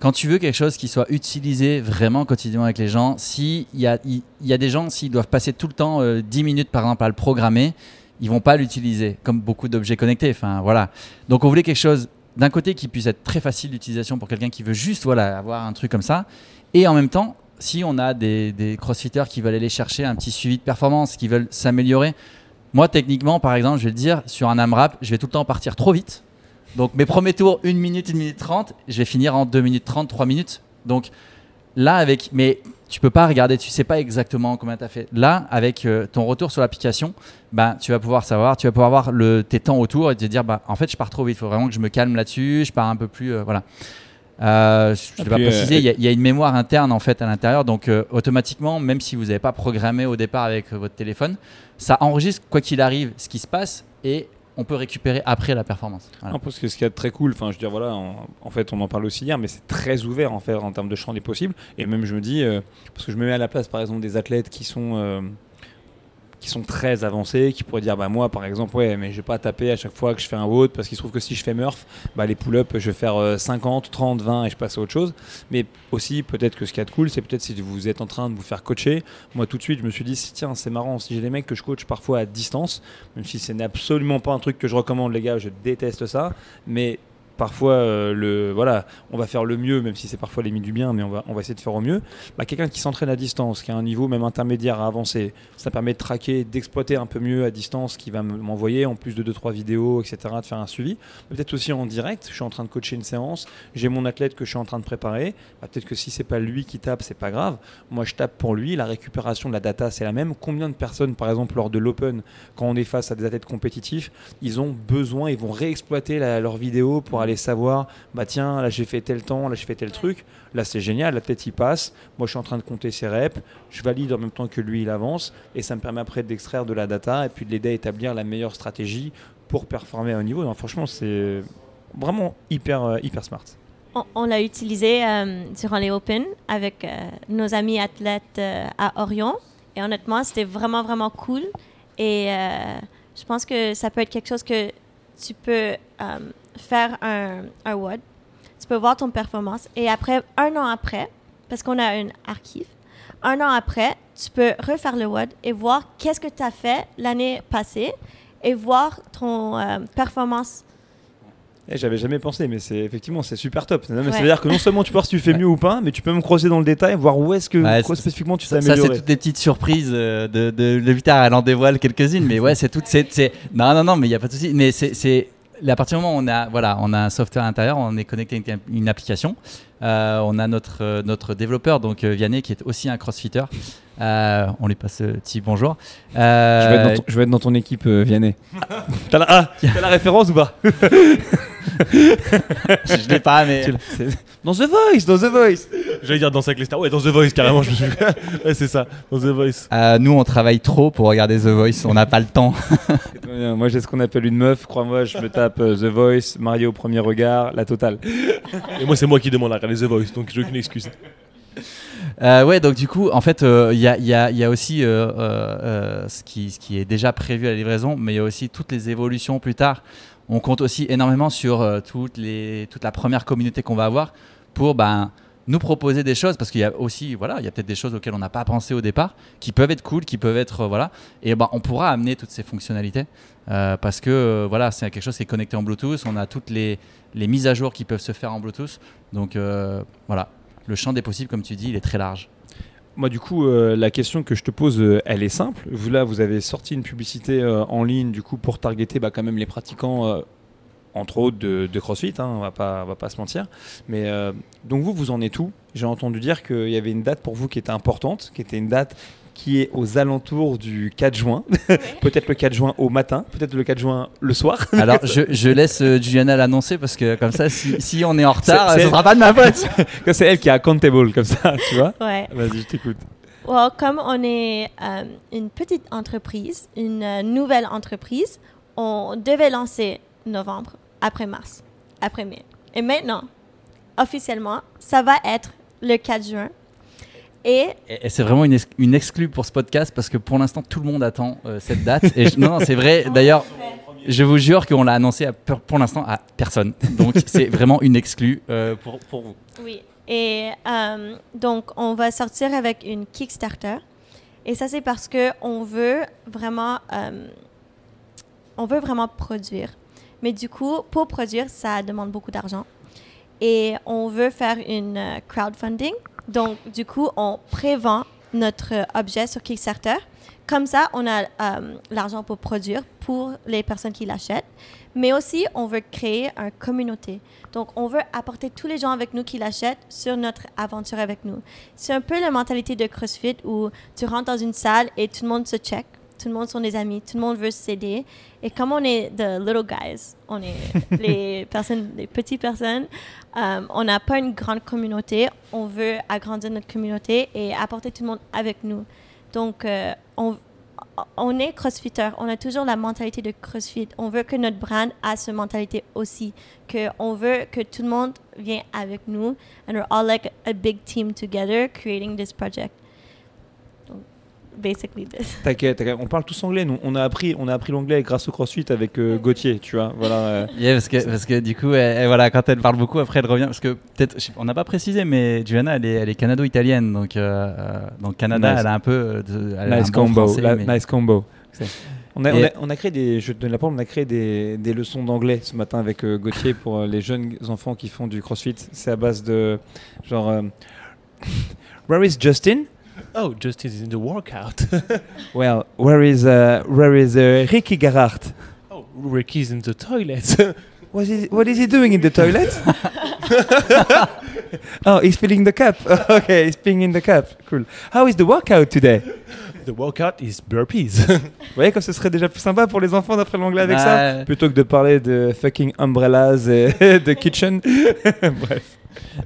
Speaker 4: Quand tu veux quelque chose qui soit utilisé vraiment quotidiennement avec les gens, s'il a, y a des gens, s'ils doivent passer tout le temps euh, 10 minutes par exemple à le programmer, ils vont pas l'utiliser, comme beaucoup d'objets connectés. Enfin, voilà. Donc on voulait quelque chose d'un côté qui puisse être très facile d'utilisation pour quelqu'un qui veut juste voilà, avoir un truc comme ça. Et en même temps, si on a des, crossfitters qui veulent aller chercher un petit suivi de performance, qui veulent s'améliorer, moi techniquement par exemple, je vais le dire, sur un AMRAP, je vais tout le temps partir trop vite. Donc mes premiers tours, 1 minute, 1 minute 30, je vais finir en 2 minutes 30, 3 minutes. Donc là avec mais tu peux pas regarder, tu sais pas exactement combien tu as fait. Là avec euh, ton retour sur l'application, ben tu vas pouvoir savoir, tu vas pouvoir voir le, tes temps autour et te dire bah en fait je pars trop vite, il faut vraiment que je me calme là-dessus, je pars un peu plus euh, voilà. Euh, je ne vais pas préciser, il y, y a une mémoire interne en fait à l'intérieur, donc automatiquement, même si vous n'avez pas programmé au départ avec votre téléphone, ça enregistre quoi qu'il arrive ce qui se passe et on peut récupérer après la performance.
Speaker 1: Parce que ce qu'il y très cool, enfin, je veux dire, voilà, en, en fait, on en parle aussi hier, mais c'est très ouvert en fait en termes de champ des possibles. Et même, je me dis, euh, parce que je me mets à la place, par exemple, des athlètes qui sont euh, qui sont très avancés, qui pourraient dire, bah moi, par exemple, ouais, mais je vais pas taper à chaque fois que je fais un WOD parce qu'il se trouve que si je fais Murph, bah les pull-ups, je vais faire euh, 50, 30, 20 et je passe à autre chose. Mais aussi, peut-être que ce qui est cool, c'est peut-être si vous êtes en train de vous faire coacher. Moi, tout de suite, je me suis dit, tiens, c'est marrant, si j'ai des mecs que je coach parfois à distance, même si ce n'est absolument pas un truc que je recommande, les gars, je déteste ça, mais parfois euh, voilà on va faire le mieux même si c'est parfois les du bien mais on va essayer de faire au mieux. Bah, quelqu'un qui s'entraîne à distance qui a un niveau même intermédiaire à avancer ça permet de traquer d'exploiter un peu mieux à distance qui va m'envoyer en plus de 2 trois vidéos etc de faire un suivi. Peut-être aussi en direct je suis en train de coacher une séance j'ai mon athlète que je suis en train de préparer. Bah, peut-être que si c'est pas lui qui tape c'est pas grave. Moi je tape pour lui. La récupération de la data c'est la même. Combien de personnes par exemple lors de l'open quand on est face à des athlètes compétitifs ils ont besoin, ils vont réexploiter la- leur vidéo pour aller savoir, bah tiens, là j'ai fait tel temps, là j'ai fait tel truc, là c'est génial, la tête il passe, moi je suis en train de compter ses reps, je valide en même temps que lui il avance, et ça me permet après d'extraire de la data et puis de l'aider à établir la meilleure stratégie pour performer à haut niveau. Donc, franchement, c'est vraiment hyper, euh, hyper smart.
Speaker 3: On, on l'a utilisé euh, durant les Open avec euh, nos amis athlètes euh, à Orion. Et honnêtement, c'était vraiment, vraiment cool. Et je pense que ça peut être quelque chose que tu peux faire un, un WOD. Tu peux voir ton performance. Et après, un an après, parce qu'on a une archive, un an après, tu peux refaire le WOD et voir qu'est-ce que tu as fait l'année passée et voir ton euh, performance
Speaker 1: Eh, J'avais jamais pensé, mais c'est effectivement c'est super top. Non, mais
Speaker 3: Ouais.
Speaker 1: Ça veut dire que non seulement tu peux voir si tu fais mieux ou pas, mais tu peux même creuser dans le détail, voir où est-ce que
Speaker 4: Ouais,
Speaker 1: quoi
Speaker 4: c'est-
Speaker 1: spécifiquement tu t'es
Speaker 4: Ça, ça, c'est toutes des petites surprises euh, de, de, de Vitar. Elle en dévoile quelques-unes, mais ouais, c'est tout. C'est, c'est- Non, non, non, mais il n'y a pas de souci. Mais c'est à partir du moment où on a, voilà, on a un software à l'intérieur, on est connecté à une, une application. euh, on a notre, euh, notre développeur, donc euh, Vianney, qui est aussi un crossfitter. Euh, on lui passe un petit bonjour. Euh,
Speaker 1: Je vais, être dans ton, je vais être dans ton équipe, euh, Vianney. t'as, la, ah, t'as la référence ou pas?
Speaker 4: je l'ai pas, mais.
Speaker 1: Dans The Voice, dans The Voice.
Speaker 2: J'allais dire dans Sac les Stars. Ouais, dans The Voice, carrément. je me suis... ouais, c'est ça, dans The Voice.
Speaker 4: Euh, nous, on travaille trop pour regarder The Voice. On n'a pas le temps.
Speaker 1: Moi j'ai ce qu'on appelle une meuf, crois-moi, je me tape euh, The Voice, Mario au premier regard, la totale.
Speaker 2: Et moi, c'est moi qui demande à regarder The Voice, donc j'ai aucune excuse.
Speaker 4: Euh, ouais, donc du coup, en fait, euh, il y, a, y y aussi euh, euh, euh, ce, qui, ce qui est déjà prévu à la livraison, mais il y a aussi toutes les évolutions plus tard. On compte aussi énormément sur euh, toute la première communauté qu'on va avoir pour ben, nous proposer des choses, parce qu'il y a aussi, voilà, il y a peut-être des choses auxquelles on n'a pas pensé au départ, qui peuvent être cool, qui peuvent être, euh, voilà, et ben, on pourra amener toutes ces fonctionnalités, euh, parce que voilà, c'est quelque chose qui est connecté en Bluetooth, on a toutes les, les mises à jour qui peuvent se faire en Bluetooth, donc voilà, le champ des possibles, comme tu dis, il est très large.
Speaker 1: Moi du coup, euh, la question que je te pose, euh, elle est simple. Vous là, vous avez sorti une publicité euh, en ligne du coup pour targeter bah, quand même les pratiquants, entre autres de, CrossFit, hein, on va pas, va pas se mentir. Mais donc vous, vous en êtes où? J'ai entendu dire qu'il y avait une date pour vous qui était importante, qui était une date qui est aux alentours du 4 juin. peut-être le 4 juin au matin, peut-être le 4 juin le soir.
Speaker 4: Alors, je, je laisse euh, Juliana l'annoncer parce que comme ça, si, si on est en retard, ce
Speaker 1: c'est-
Speaker 4: sera pas de ma faute.
Speaker 1: Que c'est elle qui est accountable comme ça, tu vois.
Speaker 3: Ouais.
Speaker 1: Vas-y, je t'écoute.
Speaker 3: Well, comme on est euh, une petite entreprise, une euh, nouvelle entreprise, on devait lancer novembre, après mars, après mai. Et maintenant, officiellement, ça va être le 4 juin. Et
Speaker 4: Et, et c'est vraiment une, ex- une exclue pour ce podcast parce que pour l'instant, tout le monde attend euh, cette date. Et je- non, non, c'est vrai. D'ailleurs, je vous jure qu'on l'a annoncé à, pour, l'instant à personne. Donc, c'est vraiment une exclue euh, pour, pour vous.
Speaker 3: Oui. Et euh, donc, on va sortir avec une Kickstarter. Et ça, c'est parce que on veut vraiment, euh, on veut vraiment produire. Mais du coup, pour produire, ça demande beaucoup d'argent. Et on veut faire une crowdfunding. Donc, du coup, on prévend notre objet sur Kickstarter. Comme ça, on a euh, l'argent pour produire pour les personnes qui l'achètent. Mais aussi, on veut créer une communauté. Donc, on veut apporter tous les gens avec nous qui l'achètent sur notre aventure avec nous. C'est un peu la mentalité de CrossFit où tu rentres dans une salle et tout le monde se check. Tout le monde sont des amis, tout le monde veut s'aider. Et comme on est the little guys, on est les personnes, les petites personnes, euh, on n'a pas une grande communauté. On veut agrandir notre communauté et apporter tout le monde avec nous. Donc, euh, on, on est crossfitter. On a toujours la mentalité de crossfit. On veut que notre brand a cette mentalité aussi. Que on veut que tout le monde vienne avec nous. And we're all like a big team together creating this project. Basically this.
Speaker 1: T'inquiète, on parle tous anglais. Nous, on a appris, on a appris l'anglais grâce au CrossFit avec euh, Gauthier, tu vois. Voilà. euh.
Speaker 4: Yeah, parce, que, parce que du coup, elle- elle- voilà, quand elle parle beaucoup, après elle revient. Parce que peut-être, on n'a pas précisé, mais Juliana, elle est, elle est canado-italienne. Donc, euh, euh, donc Canada,
Speaker 1: Nice.
Speaker 4: elle a un peu. de- elle a
Speaker 1: nice
Speaker 4: un bon
Speaker 1: combo,
Speaker 4: français,
Speaker 1: la-
Speaker 4: mais-
Speaker 1: nice combo. On a, on,
Speaker 4: Et-
Speaker 1: a, on a créé des, je te donne la parole, on a créé des, des leçons d'anglais ce matin avec euh, Gauthier pour euh, les jeunes enfants qui font du CrossFit. C'est à base de genre, euh, where is Justin?
Speaker 2: Oh, Justin is in the workout.
Speaker 1: Well, where is uh, where is uh, Ricky Garart?
Speaker 2: oh, Ricky's in the toilet.
Speaker 1: What is what is he doing in the toilet? oh, he's filling the cup. okay, he's peeing in the cup. Cool. How is the workout today?
Speaker 2: the workout is burpees.
Speaker 1: Vous voyez comme ce serait déjà plus sympa pour les enfants d'apprendre l'anglais avec ça plutôt que de parler de fucking umbrellas et de kitchen. Bref.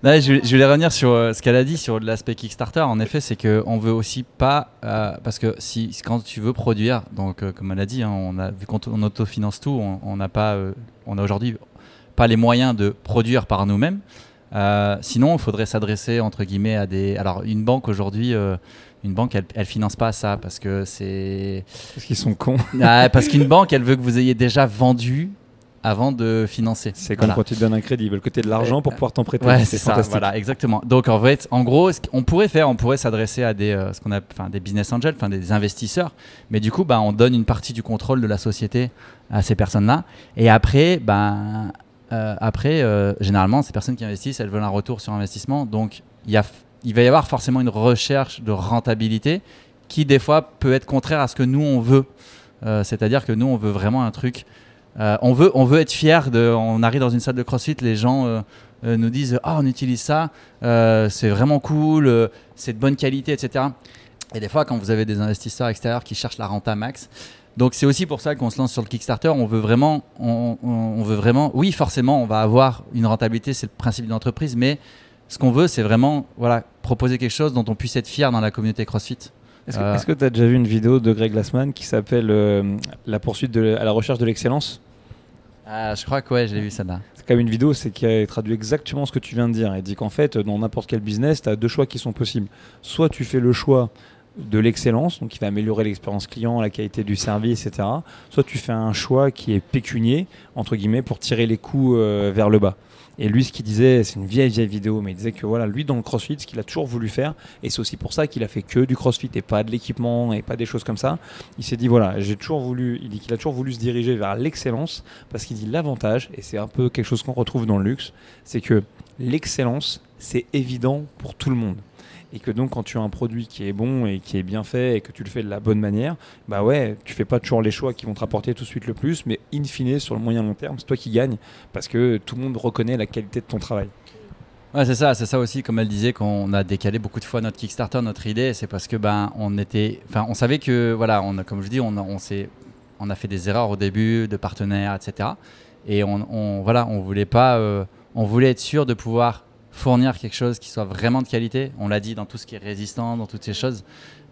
Speaker 4: Je, voulais, je voulais revenir sur euh, ce qu'elle a dit sur l'aspect Kickstarter. En effet, c'est qu'on veut aussi pas. euh, parce que si, quand tu veux produire, donc euh, comme elle a dit, hein, on a, vu qu'on autofinance tout, on- n'a pas. on a aujourd'hui pas les moyens de produire par nous-mêmes. Sinon, il faudrait s'adresser entre guillemets à des. Alors, une banque aujourd'hui. une banque, elle, elle finance pas ça parce que c'est
Speaker 1: Parce qu'ils sont cons.
Speaker 4: Ah, parce qu'une banque, elle veut que vous ayez déjà vendu avant de financer.
Speaker 1: C'est comme
Speaker 4: Voilà.
Speaker 1: quand tu te donnes un crédit, ils veulent que tu de l'argent pour pouvoir t'en prêter.
Speaker 4: Ouais, c'est ça, voilà, exactement. Donc en fait, en gros, ce qu'on pourrait faire, on pourrait s'adresser à des, euh, ce qu'on a, enfin, des business angels, enfin des investisseurs, mais du coup, bah, on donne une partie du contrôle de la société à ces personnes-là, et après, ben, euh, après, euh, généralement, ces personnes qui investissent, elles veulent un retour sur investissement, donc il y a, il va y avoir forcément une recherche de rentabilité qui des fois peut être contraire à ce que nous on veut. Euh, C'est-à-dire que nous, on veut vraiment un truc. Euh, on veut, on veut être fier de. On arrive dans une salle de CrossFit, les gens euh, euh, nous disent ah on utilise ça, c'est vraiment cool, c'est de bonne qualité, etc. Et des fois, quand vous avez des investisseurs extérieurs qui cherchent la renta max, donc c'est aussi pour ça qu'on se lance sur le Kickstarter. On veut vraiment, on veut vraiment, oui forcément, on va avoir une rentabilité, c'est le principe d'une entreprise, mais ce qu'on veut, c'est vraiment, voilà, proposer quelque chose dont on puisse être fier dans la communauté CrossFit.
Speaker 1: Est-ce que tu as déjà vu une vidéo de Greg Glassman qui s'appelle euh, La poursuite de, à la recherche de l'excellence?
Speaker 4: Ah, je crois que ouais, j'ai vu ça là.
Speaker 1: C'est quand même une vidéo c'est qui a traduit exactement ce que tu viens de dire. Il dit qu'en fait, dans n'importe quel business, tu as deux choix qui sont possibles. Soit tu fais le choix de l'excellence, donc qui va améliorer l'expérience client, la qualité du service, etc. Soit tu fais un choix qui est pécunier, entre guillemets, pour tirer les coûts euh, vers le bas. Et lui, ce qu'il disait, c'est une vieille, vieille vidéo, mais il disait que voilà, lui, dans le crossfit, ce qu'il a toujours voulu faire, et c'est aussi pour ça qu'il a fait que du crossfit et pas de l'équipement et pas des choses comme ça, il s'est dit voilà, j'ai toujours voulu, il dit qu'il a toujours voulu se diriger vers l'excellence, parce qu'il dit l'avantage, et c'est un peu quelque chose qu'on retrouve dans le luxe, c'est que l'excellence, c'est évident pour tout le monde. Et que donc, quand tu as un produit qui est bon et qui est bien fait et que tu le fais de la bonne manière, bah ouais, tu fais pas toujours les choix qui vont te rapporter tout de suite le plus, mais in fine, sur le moyen long terme, c'est toi qui gagnes parce que tout le monde reconnaît la qualité de ton travail.
Speaker 4: Ouais, c'est ça, c'est ça aussi, comme elle disait, qu'on a décalé beaucoup de fois notre Kickstarter, notre idée, c'est parce que ben on était, enfin on savait que voilà, on a, comme je dis, on on s'est, on a fait des erreurs au début de partenaires, etc. Et on, on voilà, on voulait pas, euh, on voulait être sûr de pouvoir fournir quelque chose qui soit vraiment de qualité. On l'a dit dans tout ce qui est résistant, dans toutes ces choses,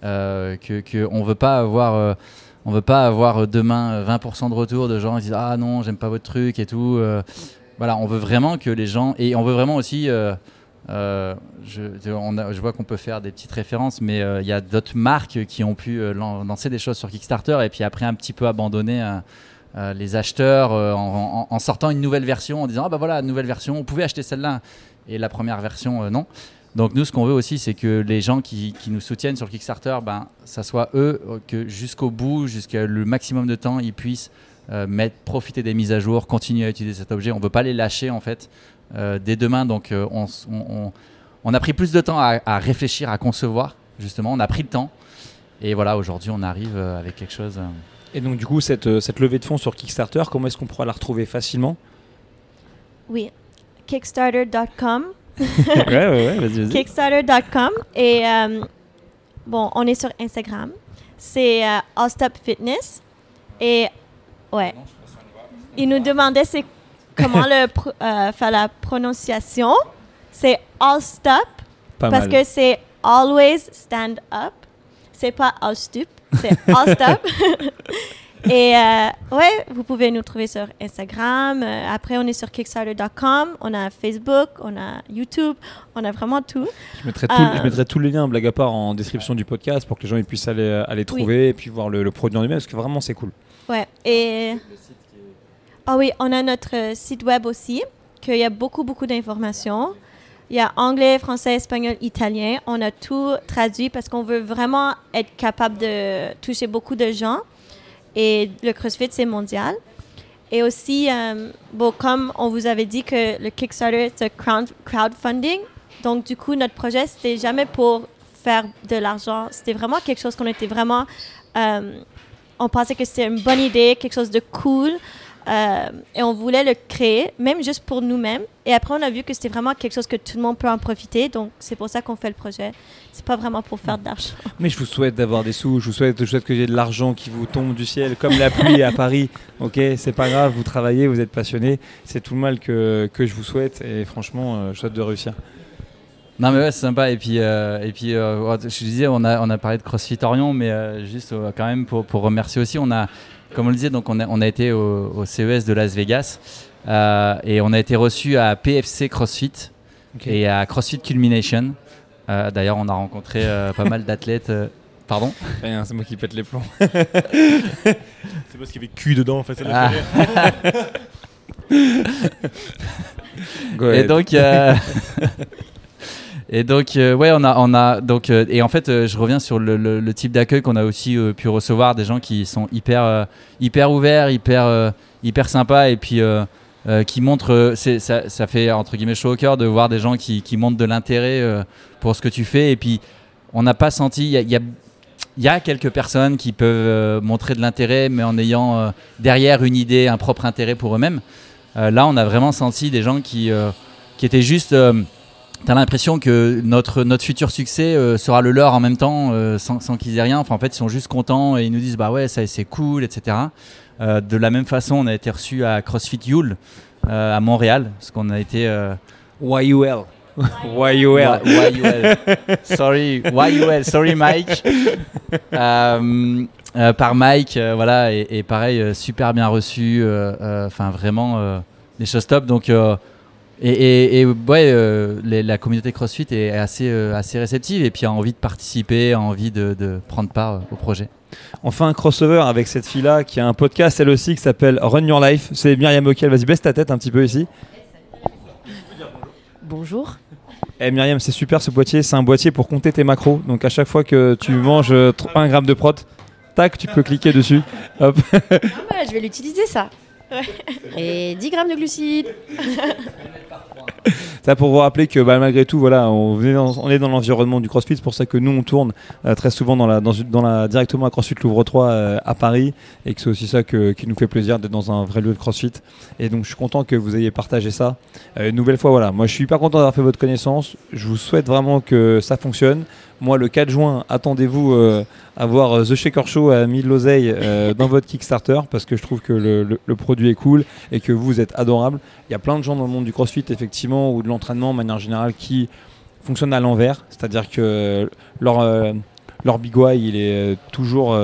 Speaker 4: euh, que, que on veut pas avoir. euh, on veut pas avoir demain euh, 20% de retour de gens qui disent ah non j'aime pas votre truc et tout. euh, voilà, on veut vraiment que les gens et on veut vraiment aussi. euh, euh, je, on vois qu'on peut faire des petites références, mais euh, il y a d'autres marques qui ont pu euh, lan- lancer des choses sur Kickstarter et puis après un petit peu abandonner euh, euh, les acheteurs euh, en, en- sortant une nouvelle version en disant ah bah voilà nouvelle version, vous pouvez acheter celle-là et la première version euh, non. Donc nous ce qu'on veut aussi c'est que les gens qui, qui nous soutiennent sur le Kickstarter, ben ça soit eux euh, que jusqu'au bout, jusqu'à le maximum de temps, ils puissent euh, mettre, profiter des mises à jour, continuer à utiliser cet objet. On veut pas les lâcher en fait euh, dès demain. Donc euh, on, a pris plus de temps à, à réfléchir, à concevoir. Justement, on a pris le temps. Et voilà, aujourd'hui, on arrive avec quelque chose.
Speaker 1: Et donc, du coup, cette, cette levée de fonds sur Kickstarter, comment est-ce qu'on pourra la retrouver facilement?
Speaker 3: Oui. Kickstarter.com.
Speaker 1: Ouais, ouais, ouais, vas-y.
Speaker 3: Kickstarter.com. Et euh, bon, on est sur Instagram. C'est euh, All Stop Fitness. Et ouais. Il nous demandait c'est comment le euh, faire la prononciation. C'est All Stop
Speaker 1: Pas
Speaker 3: parce
Speaker 1: mal.
Speaker 3: que c'est Always Stand Up. C'est pas All Stop, c'est All Stop. Et euh, ouais, vous pouvez nous trouver sur Instagram. Euh, après, on est sur Kickstarter.com. On a Facebook, on a YouTube, on a vraiment tout.
Speaker 1: Je mettrai, tout,
Speaker 3: Euh,
Speaker 1: je mettrai tous les liens, blague à part, en description du podcast pour que les gens ils puissent aller, euh, aller trouver et puis voir le, le produit en lui-même parce que vraiment c'est cool.
Speaker 3: Ouais. Et ah oui, on a notre site web aussi, qu'il y a beaucoup, beaucoup d'informations. Il y a anglais, français, espagnol, italien. On a tout traduit parce qu'on veut vraiment être capable de toucher beaucoup de gens. Et le CrossFit, c'est mondial. Et aussi, euh, bon, comme on vous avait dit que le Kickstarter, c'est crowd, crowdfunding. Donc, du coup, notre projet, c'était jamais pour faire de l'argent. C'était vraiment quelque chose qu'on était vraiment... euh, on pensait que c'était une bonne idée, quelque chose de cool. Euh, et on voulait le créer, même juste pour nous-mêmes. Et après, on a vu que c'était vraiment quelque chose que tout le monde peut en profiter. Donc, c'est pour ça qu'on fait le projet. C'est pas vraiment pour faire de l'argent.
Speaker 1: Mais je vous souhaite d'avoir des sous, je vous souhaite, je souhaite que j'ai de l'argent qui vous tombe du ciel comme la pluie à Paris. Ok, c'est pas grave, vous travaillez, vous êtes passionné. C'est tout le mal que, que je vous souhaite et franchement, euh, je souhaite de réussir.
Speaker 4: Non mais ouais c'est sympa et puis euh, et puis euh, je disais on a on a parlé de CrossFit Orion mais euh, juste euh, quand même pour, pour remercier aussi on a comme on le disait donc on a, on a été au, au CES de Las Vegas euh, et on a été reçu à PFC CrossFit et à CrossFit Culmination Euh, d'ailleurs on a rencontré euh, pas mal d'athlètes euh, pardon
Speaker 1: Rien, c'est moi qui pète les plombs.
Speaker 2: C'est parce qu'il y avait cul dedans en fait. ça l'a
Speaker 4: Ah. Et
Speaker 1: ahead.
Speaker 4: donc, euh, et donc, euh, ouais, on a, on a donc, euh, et en fait, euh, je reviens sur le, type d'accueil qu'on a aussi euh, pu recevoir, des gens qui sont hyper, hyper ouverts, hyper, hyper sympas, et puis qui montrent, ça, fait entre guillemets chaud au cœur de voir des gens qui, montrent de l'intérêt pour ce que tu fais, et puis on n'a pas senti, il y a, y a- quelques personnes qui peuvent montrer de l'intérêt, mais en ayant derrière une idée, un propre intérêt pour eux-mêmes. Là, on a vraiment senti des gens qui, qui étaient juste. T'as l'impression que notre, notre futur succès euh, sera le leur en même temps, euh, sans, sans qu'ils aient rien. Enfin, en fait, ils sont juste contents et ils nous disent bah ouais, ça c'est cool, etc. Euh, de la même façon, on a été reçu à CrossFit Yule euh, à Montréal, parce qu'on a été. euh,
Speaker 1: YUL. YUL.
Speaker 4: YUL. Sorry, YUL. Sorry, Mike. Euh, euh, par Mike, euh, voilà, et, et pareil, super bien reçu. euh, euh, Enfin, vraiment, euh, des choses top. Donc, euh, et, et- et, ouais, euh, les- la communauté CrossFit est assez, euh, assez réceptive et puis a envie de participer, a envie de, de prendre part euh, au projet.
Speaker 1: On fait un crossover avec cette fille-là qui a un podcast elle aussi qui s'appelle Run Your Life. C'est Myriam Okel. Vas-y, baisse ta tête un petit peu ici.
Speaker 5: Bonjour.
Speaker 1: Eh Myriam, c'est super ce boîtier. C'est un boîtier pour compter tes macros. Donc à chaque fois que tu manges euh, tr- un gramme de prot, tac, tu peux cliquer dessus. Hop.
Speaker 5: Ah bah, je vais l'utiliser ça. Et 10 grammes de glucides.
Speaker 1: Ça pour vous rappeler que bah, malgré tout, voilà, on, est dans l'environnement du CrossFit. C'est pour ça que nous on tourne euh, très souvent dans la, directement à CrossFit Louvre 3 euh, à Paris et que c'est aussi ça qui nous fait plaisir d'être dans un vrai lieu de CrossFit. Et donc je suis content que vous ayez partagé ça. Euh, une nouvelle fois, voilà, moi je suis hyper content d'avoir fait votre connaissance. Je vous souhaite vraiment que ça fonctionne. Moi, le 4 juin, attendez-vous euh, à voir euh, The Shaker Show à 1000 l'oseille euh, dans votre Kickstarter parce que je trouve que le, le- le produit est cool et que vous êtes adorable. Il y a plein de gens dans le monde du CrossFit, effectivement, ou de l'entraînement de manière générale, qui fonctionnent à l'envers. C'est-à-dire que leur, leur big why, il est toujours.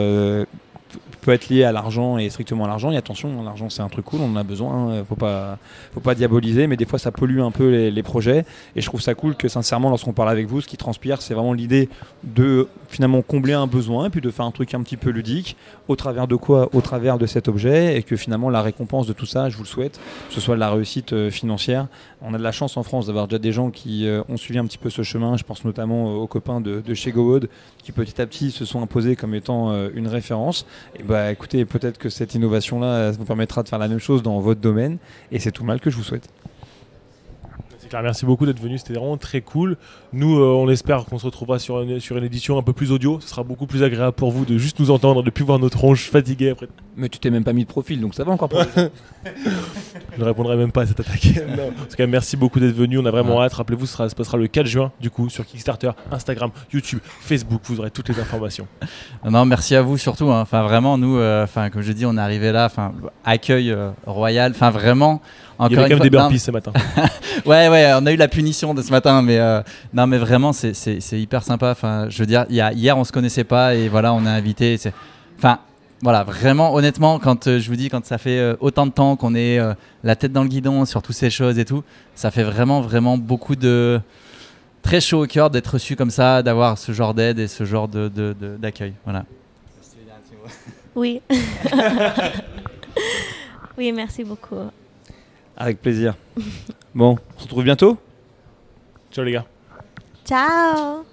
Speaker 1: Peut être lié à l'argent et strictement à l'argent. Et attention, l'argent c'est un truc cool, on en a besoin, hein, faut pas, faut pas diaboliser, mais des fois ça pollue un peu les, les projets. Et je trouve ça cool que sincèrement, lorsqu'on parle avec vous, ce qui transpire, c'est vraiment l'idée de finalement combler un besoin, et puis de faire un truc un petit peu ludique, au travers de quoi Au travers de cet objet, et que finalement la récompense de tout ça, je vous le souhaite, ce soit la réussite euh, financière. On a de la chance en France d'avoir déjà des gens qui euh, ont suivi un petit peu ce chemin. Je pense notamment euh, aux copains de, chez GoWood qui petit à petit se sont imposés comme étant une référence. Et bah écoutez, peut-être que cette innovation-là vous permettra de faire la même chose dans votre domaine. Et c'est tout mal que je vous souhaite.
Speaker 2: Clair, merci beaucoup d'être venu, c'était vraiment très cool. Nous, euh, on espère qu'on se retrouvera sur une, sur une édition un peu plus audio. Ce sera beaucoup plus agréable pour vous de juste nous entendre, de plus voir notre tronche fatiguée après.
Speaker 1: Mais tu t'es même pas mis de profil, donc ça va encore.
Speaker 2: Je ne répondrai même pas à cette attaque. Non. En tout cas, merci beaucoup d'être venu. On a vraiment hâte. Rappelez-vous, ce sera- ça se passera le 4 juin, du coup, sur Kickstarter, Instagram, YouTube, Facebook. Vous aurez toutes les informations.
Speaker 4: Non, merci à vous surtout. hein. Enfin, vraiment, nous, euh, enfin, comme je dis, on est arrivé là. Enfin, accueil euh, royal. Enfin, vraiment.
Speaker 2: Il y avait quand même
Speaker 4: fois-
Speaker 2: des
Speaker 4: non,
Speaker 2: burpees ce matin.
Speaker 4: Ouais, ouais, on a eu la punition de ce matin, mais euh, non, mais vraiment, c'est- hyper sympa. Enfin, je veux dire, il y a- hier, on se connaissait pas et voilà, on est invité. Enfin, voilà, vraiment, honnêtement, quand euh, je vous dis, quand ça fait euh, autant de temps qu'on est euh, la tête dans le guidon sur toutes ces choses et tout, ça fait vraiment, vraiment beaucoup de très chaud au cœur d'être reçu comme ça, d'avoir ce genre d'aide et ce genre de- de- de- d'accueil. Voilà.
Speaker 3: Oui. oui, merci beaucoup.
Speaker 1: Avec plaisir. Bon, on se retrouve bientôt?
Speaker 2: Ciao les gars.
Speaker 3: Ciao